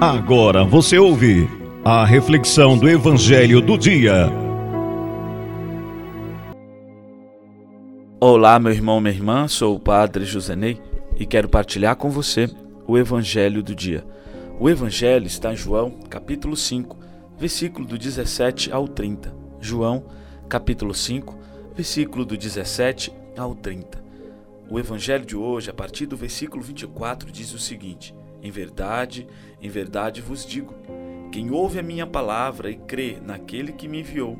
Agora você ouve a reflexão do Evangelho do Dia. Olá, meu irmão, minha irmã, sou o Padre Josenei e quero partilhar com você o Evangelho do Dia. O Evangelho está em João, capítulo 5, versículo do 17 ao 30. João, capítulo 5, versículo do 17 ao 30. O Evangelho de hoje, a partir do versículo 24, diz o seguinte: Em verdade, em verdade vos digo: quem ouve a minha palavra e crê naquele que me enviou,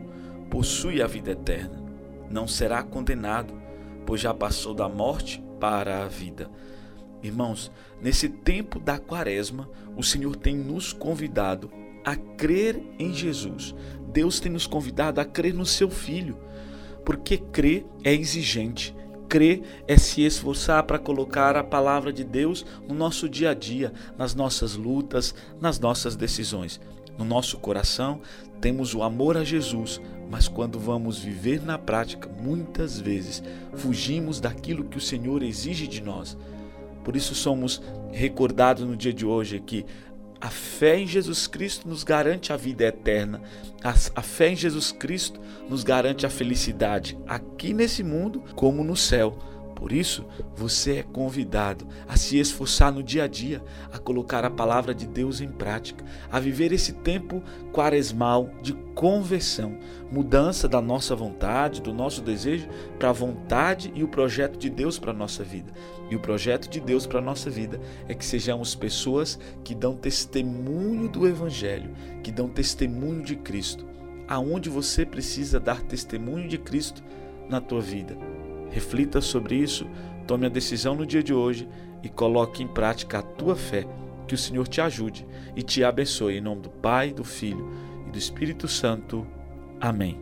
possui a vida eterna. Não será condenado, pois já passou da morte para a vida. Irmãos, nesse tempo da quaresma, o Senhor tem nos convidado a crer em Jesus. Deus tem nos convidado a crer no seu Filho, porque crer é exigente. Crer é se esforçar para colocar a palavra de Deus no nosso dia a dia, nas nossas lutas, nas nossas decisões. No nosso coração temos o amor a Jesus, mas quando vamos viver na prática, muitas vezes fugimos daquilo que o Senhor exige de nós. Por isso somos recordados no dia de hoje que a fé em Jesus Cristo nos garante a vida eterna. A, a, fé em Jesus Cristo nos garante a felicidade aqui nesse mundo como no céu. Por isso, você é convidado a se esforçar no dia a dia, a colocar a palavra de Deus em prática, a viver esse tempo quaresmal de conversão, mudança da nossa vontade, do nosso desejo para a vontade e o projeto de Deus para a nossa vida. E o projeto de Deus para a nossa vida é que sejamos pessoas que dão testemunho do Evangelho, que dão testemunho de Cristo. Aonde você precisa dar testemunho de Cristo na tua vida? Reflita sobre isso, tome a decisão no dia de hoje e coloque em prática a tua fé. Que o Senhor te ajude e te abençoe. Em nome do Pai, do Filho e do Espírito Santo. Amém.